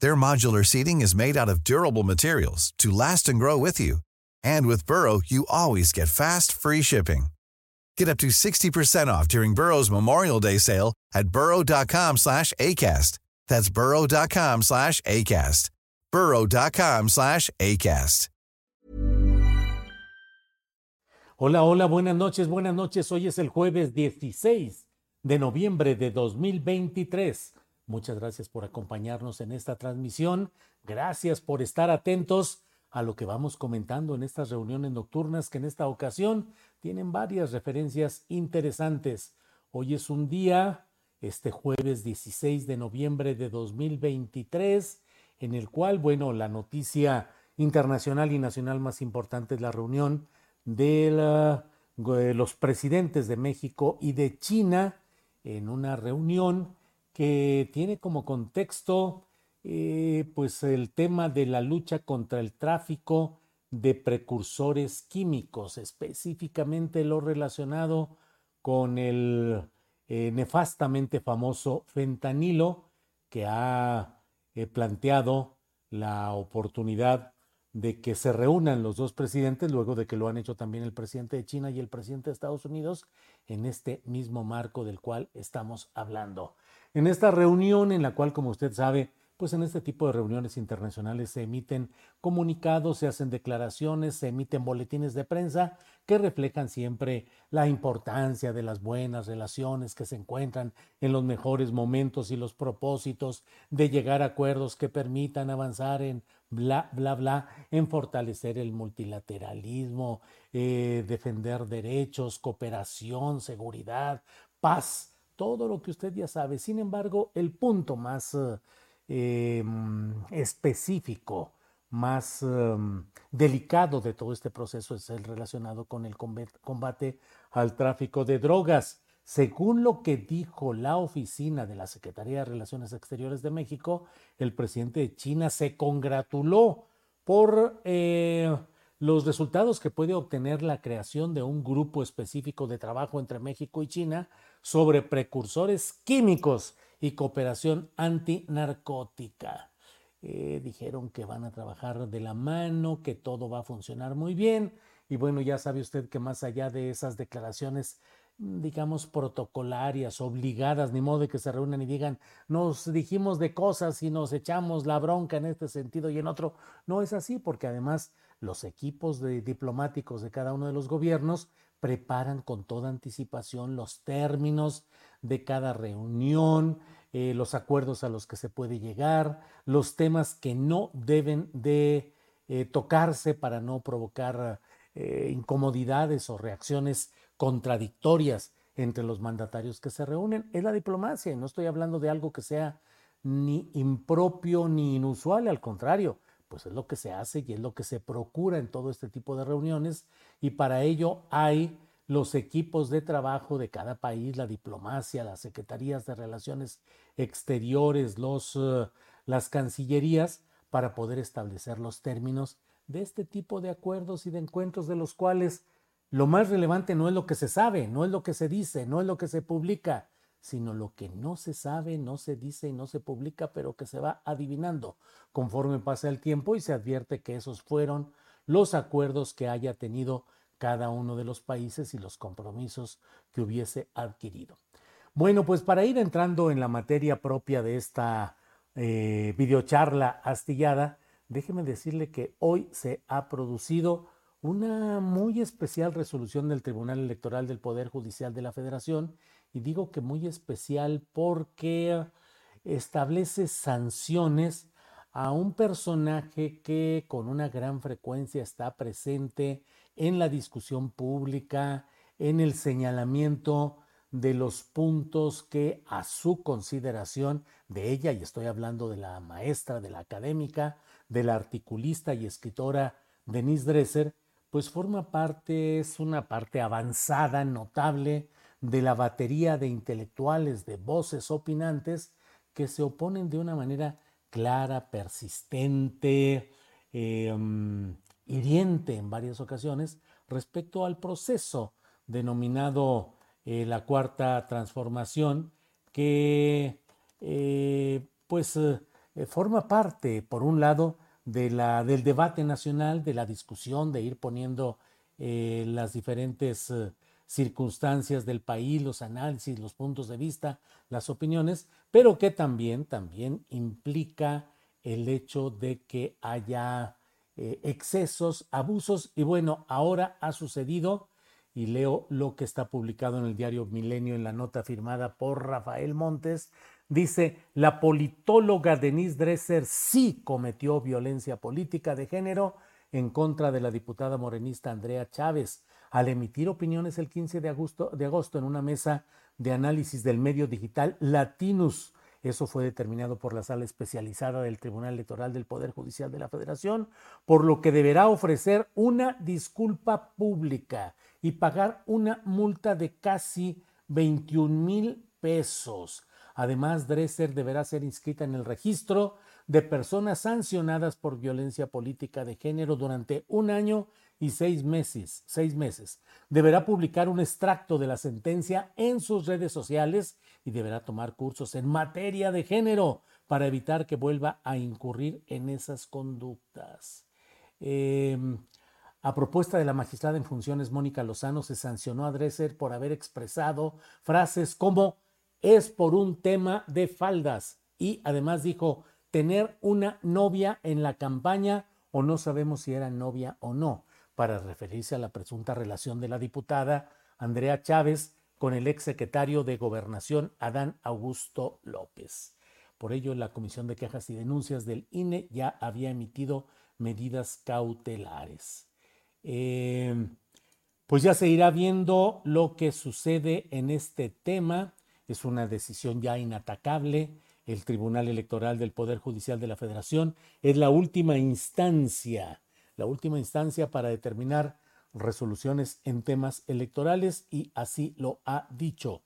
Their modular seating is made out of durable materials to last and grow with you. And with Burrow, you always get fast, free shipping. Get up to 60% off during Burrow's Memorial Day sale at burrow.com slash ACAST. That's burrow.com slash ACAST. burrow.com slash ACAST. Hola, hola, buenas noches, buenas noches. Hoy es el jueves 16 de noviembre de 2023. Muchas gracias por acompañarnos en esta transmisión. Gracias por estar atentos a lo que vamos comentando en estas reuniones nocturnas que en esta ocasión tienen varias referencias interesantes. Hoy es un día, este jueves 16 de noviembre de 2023, en el cual, bueno, la noticia internacional y nacional más importante es la reunión de, de los presidentes de México y de China en una reunión que tiene como contexto eh, pues el tema de la lucha contra el tráfico de precursores químicos, específicamente lo relacionado con el eh, nefastamente famoso fentanilo que ha eh, planteado la oportunidad de que se reúnan los dos presidentes, luego de que lo han hecho también el presidente de China y el presidente de Estados Unidos, en este mismo marco del cual estamos hablando. En esta reunión en la cual, como usted sabe, pues en este tipo de reuniones internacionales se emiten comunicados, se hacen declaraciones, se emiten boletines de prensa que reflejan siempre la importancia de las buenas relaciones que se encuentran en los mejores momentos y los propósitos de llegar a acuerdos que permitan avanzar en bla, bla, bla, en fortalecer el multilateralismo, eh, defender derechos, cooperación, seguridad, paz, todo lo que usted ya sabe. Sin embargo, el punto más... Em, específico, más em, delicado de todo este proceso es el relacionado con el combate al tráfico de drogas. Según lo que dijo la oficina de la Secretaría de Relaciones Exteriores de México, el presidente de China se congratuló por eh, los resultados que puede obtener la creación de un grupo específico de trabajo entre México y China sobre precursores químicos y cooperación antinarcótica. Eh, dijeron que van a trabajar de la mano, que todo va a funcionar muy bien. Y bueno, ya sabe usted que más allá de esas declaraciones, digamos, protocolarias, obligadas, ni modo de que se reúnan y digan, nos dijimos de cosas y nos echamos la bronca en este sentido y en otro. No es así, porque además los equipos de diplomáticos de cada uno de los gobiernos preparan con toda anticipación los términos de cada reunión, eh, los acuerdos a los que se puede llegar, los temas que no deben de eh, tocarse para no provocar eh, incomodidades o reacciones contradictorias entre los mandatarios que se reúnen. Es la diplomacia y no estoy hablando de algo que sea ni impropio ni inusual, al contrario, pues es lo que se hace y es lo que se procura en todo este tipo de reuniones y para ello hay los equipos de trabajo de cada país, la diplomacia, las secretarías de relaciones exteriores, los, eh, las cancillerías, para poder establecer los términos de este tipo de acuerdos y de encuentros de los cuales lo más relevante no es lo que se sabe, no es lo que se dice, no es lo que se publica, sino lo que no se sabe, no se dice y no se publica, pero que se va adivinando conforme pasa el tiempo y se advierte que esos fueron los acuerdos que haya tenido cada uno de los países y los compromisos que hubiese adquirido. Bueno, pues para ir entrando en la materia propia de esta eh, videocharla astillada, déjeme decirle que hoy se ha producido una muy especial resolución del Tribunal Electoral del Poder Judicial de la Federación, y digo que muy especial porque establece sanciones a un personaje que con una gran frecuencia está presente en la discusión pública, en el señalamiento de los puntos que a su consideración de ella, y estoy hablando de la maestra, de la académica, de la articulista y escritora Denise Dresser, pues forma parte, es una parte avanzada, notable, de la batería de intelectuales, de voces opinantes, que se oponen de una manera clara, persistente, em, hiriente en varias ocasiones respecto al proceso denominado eh, la cuarta transformación, que eh, pues eh, forma parte, por un lado, de la, del debate nacional, de la discusión, de ir poniendo las diferentes circunstancias del país, los análisis, los puntos de vista, las opiniones, pero que también, también implica el hecho de que haya excesos, abusos, y bueno, ahora ha sucedido y leo lo que está publicado en el diario Milenio en la nota firmada por Rafael Montes. Dice, la politóloga Denise Dresser sí cometió violencia política de género en contra de la diputada morenista Andrea Chávez al emitir opiniones el 15 de agosto, de agosto en una mesa de análisis del medio digital Latinus. Eso fue determinado por la sala especializada del Tribunal Electoral del Poder Judicial de la Federación, por lo que deberá ofrecer una disculpa pública y pagar una multa de casi 21 mil pesos. Además, Dresser deberá ser inscrita en el registro de personas sancionadas por violencia política de género durante un año y seis meses, seis meses. Deberá publicar un extracto de la sentencia en sus redes sociales y deberá tomar cursos en materia de género para evitar que vuelva a incurrir en esas conductas. Eh, a propuesta de la magistrada en funciones Mónica Lozano, se sancionó a Dresser por haber expresado frases como es por un tema de faldas y además dijo tener una novia en la campaña o no sabemos si era novia o no, para referirse a la presunta relación de la diputada Andrea Chávez con el exsecretario de Gobernación Adán Augusto López. Por ello, la Comisión de Quejas y Denuncias del INE ya había emitido medidas cautelares. Em, pues ya se irá viendo lo que sucede en este tema. Es una decisión ya inatacable. El Tribunal Electoral del Poder Judicial de la Federación es la última instancia, la última instancia para determinar resoluciones en temas electorales y así lo ha dicho.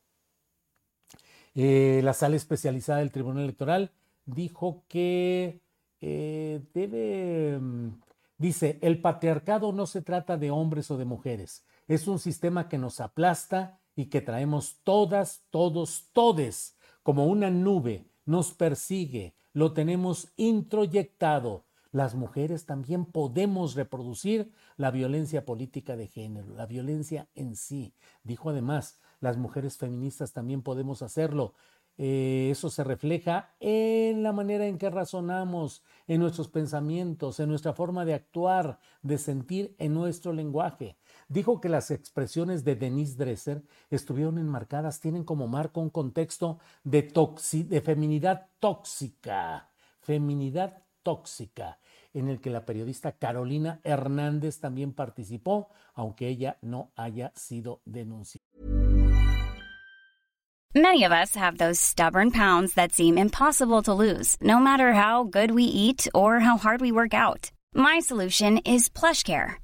Eh, la sala especializada del Tribunal Electoral dijo que eh, debe mm, Dice, el patriarcado no se trata de hombres o de mujeres, es un sistema que nos aplasta y que traemos todas, todos, todes, como una nube, nos persigue, lo tenemos introyectado. Las mujeres también podemos reproducir la violencia política de género, la violencia en sí. Dijo además, las mujeres feministas también podemos hacerlo. Eh, eso se refleja en la manera en que razonamos, en nuestros pensamientos, en nuestra forma de actuar, de sentir, en nuestro lenguaje. Dijo que las expresiones de Denise Dresser estuvieron enmarcadas, tienen como marco un contexto de, de feminidad tóxica, feminidad tóxica, en el que la periodista Carolina Hernández también participó, aunque ella no haya sido denunciada. Many of us have those stubborn pounds that seem impossible to lose, no matter how good we eat or how hard we work out. My solution is PlushCare.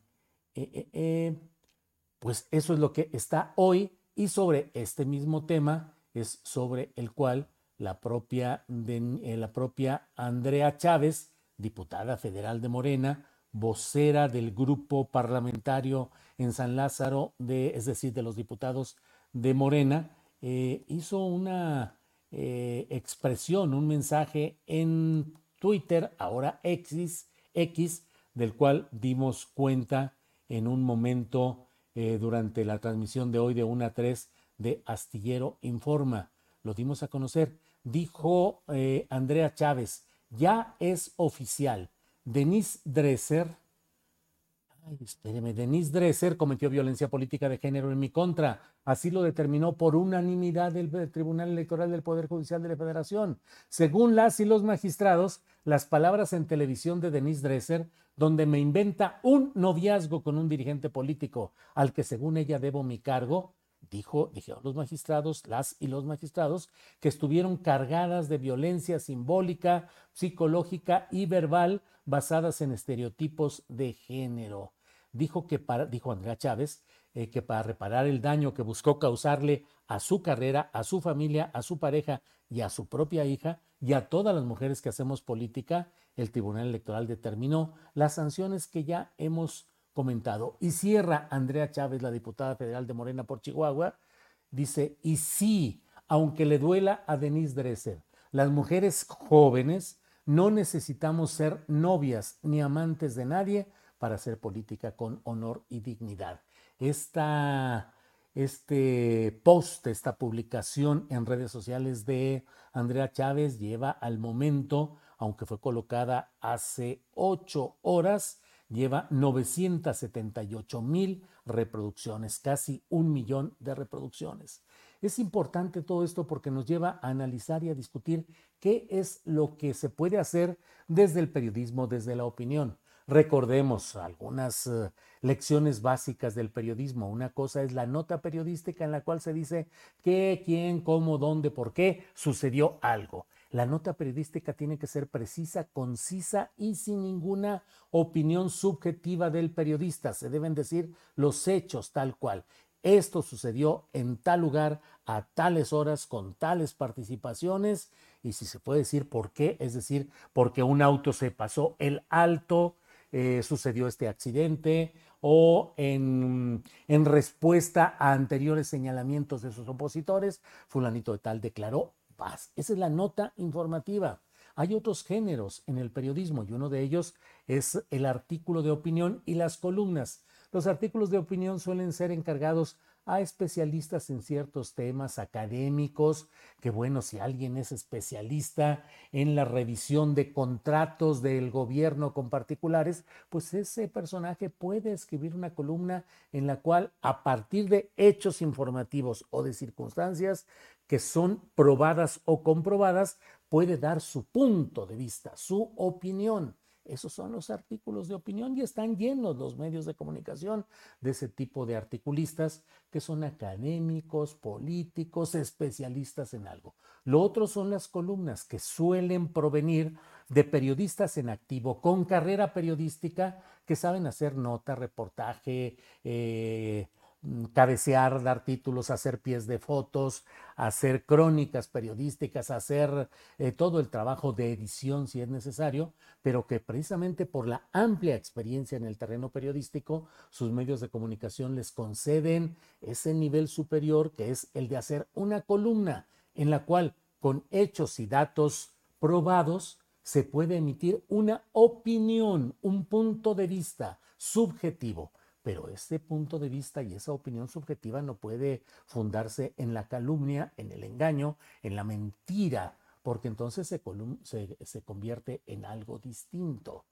eh, eh, pues eso es lo que está hoy y sobre este mismo tema es sobre el cual la propia, eh, la propia Andrea Chávez, diputada federal de Morena, vocera del grupo parlamentario en San Lázaro, de, es decir, de los diputados de Morena, eh, hizo una eh, expresión, un mensaje en Twitter, ahora X, X, del cual dimos cuenta en un momento durante la transmisión de hoy de 1 a 3 de Astillero Informa. Lo dimos a conocer dijo eh, Andrea Chávez, ya es oficial. Denise Dresser, ay, espéreme, Denise Dresser cometió violencia política de género en mi contra. Así lo determinó por unanimidad el Tribunal Electoral del Poder Judicial de la Federación. Según las y los magistrados, las palabras en televisión de Denise Dresser, donde me inventa un noviazgo con un dirigente político al que según ella debo mi cargo, dijo, dijeron los magistrados, las y los magistrados, que estuvieron cargadas de violencia simbólica, psicológica y verbal basadas en estereotipos de género. Dijo que para, dijo Andrea Chávez, eh, que para reparar el daño que buscó causarle a su carrera, a su familia, a su pareja y a su propia hija y a todas las mujeres que hacemos política, el Tribunal Electoral determinó las sanciones que ya hemos comentado. Y cierra Andrea Chávez, la diputada federal de Morena por Chihuahua, dice, y sí, aunque le duela a Denise Dresser, las mujeres jóvenes no necesitamos ser novias ni amantes de nadie para hacer política con honor y dignidad. Esta, este post, esta publicación en redes sociales de Andrea Chávez lleva al momento, aunque fue colocada hace ocho horas, lleva 978 mil reproducciones, casi un millón de reproducciones. Es importante todo esto porque nos lleva a analizar y a discutir qué es lo que se puede hacer desde el periodismo, desde la opinión. Recordemos algunas eh, lecciones básicas del periodismo. Una cosa es la nota periodística en la cual se dice qué, quién, cómo, dónde, por qué sucedió algo. La nota periodística tiene que ser precisa, concisa y sin ninguna opinión subjetiva del periodista. Se deben decir los hechos tal cual. Esto sucedió en tal lugar, a tales horas, con tales participaciones, y si se puede decir por qué, es decir, porque un auto se pasó el alto, eh, sucedió este accidente, o en, en respuesta a anteriores señalamientos de sus opositores, fulanito de tal declaró esa es la nota informativa. Hay otros géneros en el periodismo y uno de ellos es el artículo de opinión y las columnas. Los artículos de opinión suelen ser encargados a especialistas en ciertos temas académicos, que bueno, si alguien es especialista en la revisión de contratos del gobierno con particulares, pues ese personaje puede escribir una columna en la cual a partir de hechos informativos o de circunstancias que son probadas o comprobadas, puede dar su punto de vista, su opinión. Esos son los artículos de opinión y están llenos los medios de comunicación de ese tipo de articulistas que son académicos, políticos, especialistas en algo. Lo otro son las columnas que suelen provenir de periodistas en activo con carrera periodística que saben hacer nota, reportaje, eh, cabecear, dar títulos, hacer pies de fotos, hacer crónicas periodísticas, hacer eh, todo el trabajo de edición si es necesario, pero que precisamente por la amplia experiencia en el terreno periodístico, sus medios de comunicación les conceden ese nivel superior que es el de hacer una columna en la cual con hechos y datos probados se puede emitir una opinión, un punto de vista subjetivo pero ese punto de vista y esa opinión subjetiva no puede fundarse en la calumnia, en el engaño, en la mentira, porque entonces se, se, convierte en algo distinto.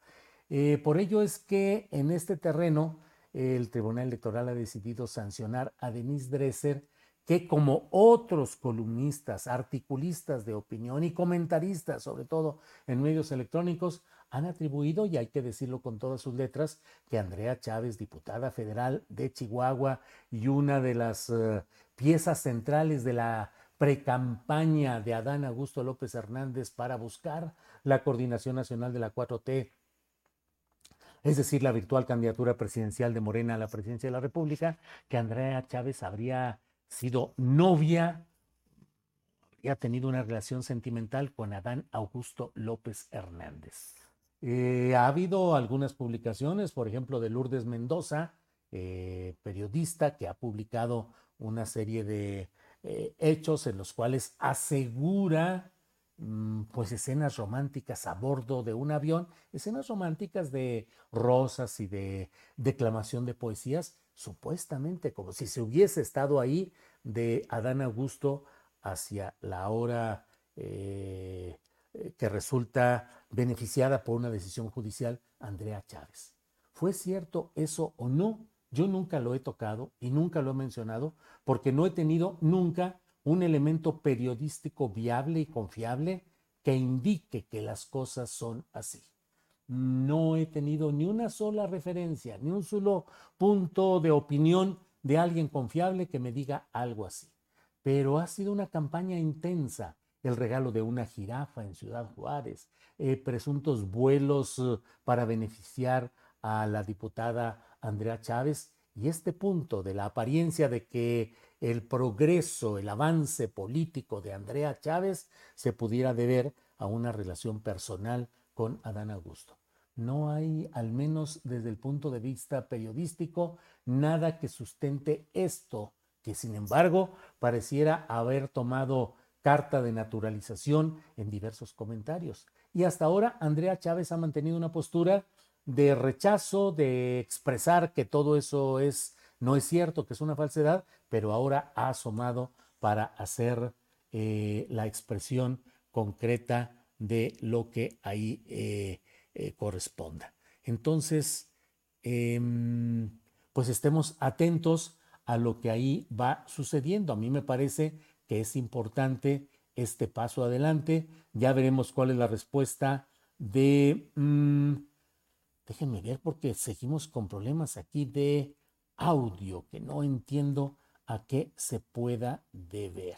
Eh, por ello es que en este terreno el Tribunal Electoral ha decidido sancionar a Denise Dresser, que como otros columnistas, articulistas de opinión y comentaristas, sobre todo en medios electrónicos, han atribuido, y hay que decirlo con todas sus letras, que Andrea Chávez, diputada federal de Chihuahua y una de las uh, piezas centrales de la precampaña de Adán Augusto López Hernández para buscar la coordinación nacional de la 4T, es decir, la virtual candidatura presidencial de Morena a la presidencia de la República, que Andrea Chávez habría sido novia, habría tenido una relación sentimental con Adán Augusto López Hernández. Eh, ha habido algunas publicaciones, por ejemplo, de Lourdes Mendoza, eh, periodista, que ha publicado una serie de eh, hechos en los cuales asegura mm, pues escenas románticas a bordo de un avión, escenas románticas de rosas y de declamación de poesías, supuestamente como si se hubiese estado ahí de Adán Augusto hacia la hora eh, eh, que resulta beneficiada por una decisión judicial, Andrea Chávez. ¿Fue cierto eso o no? Yo nunca lo he tocado y nunca lo he mencionado porque no he tenido nunca un elemento periodístico viable y confiable que indique que las cosas son así. No he tenido ni una sola referencia, ni un solo punto de opinión de alguien confiable que me diga algo así. Pero ha sido una campaña intensa. El regalo de una jirafa en Ciudad Juárez, eh, presuntos vuelos eh, para beneficiar a la diputada Andrea Chávez y este punto de la apariencia de que el progreso, el avance político de Andrea Chávez se pudiera deber a una relación personal con Adán Augusto. No hay, al menos desde el punto de vista periodístico, nada que sustente esto, que sin embargo pareciera haber tomado carta de naturalización en diversos comentarios. Y hasta ahora Andrea Chávez ha mantenido una postura de rechazo, de expresar que todo eso es, no es cierto, que es una falsedad, pero ahora ha asomado para hacer eh, la expresión concreta de lo que ahí eh, eh, corresponda. Entonces, em, pues estemos atentos a lo que ahí va sucediendo. A mí me parece que es importante este paso adelante. Ya veremos cuál es la respuesta de... Mm, Déjenme ver porque seguimos con problemas aquí de audio que no entiendo a qué se pueda deber.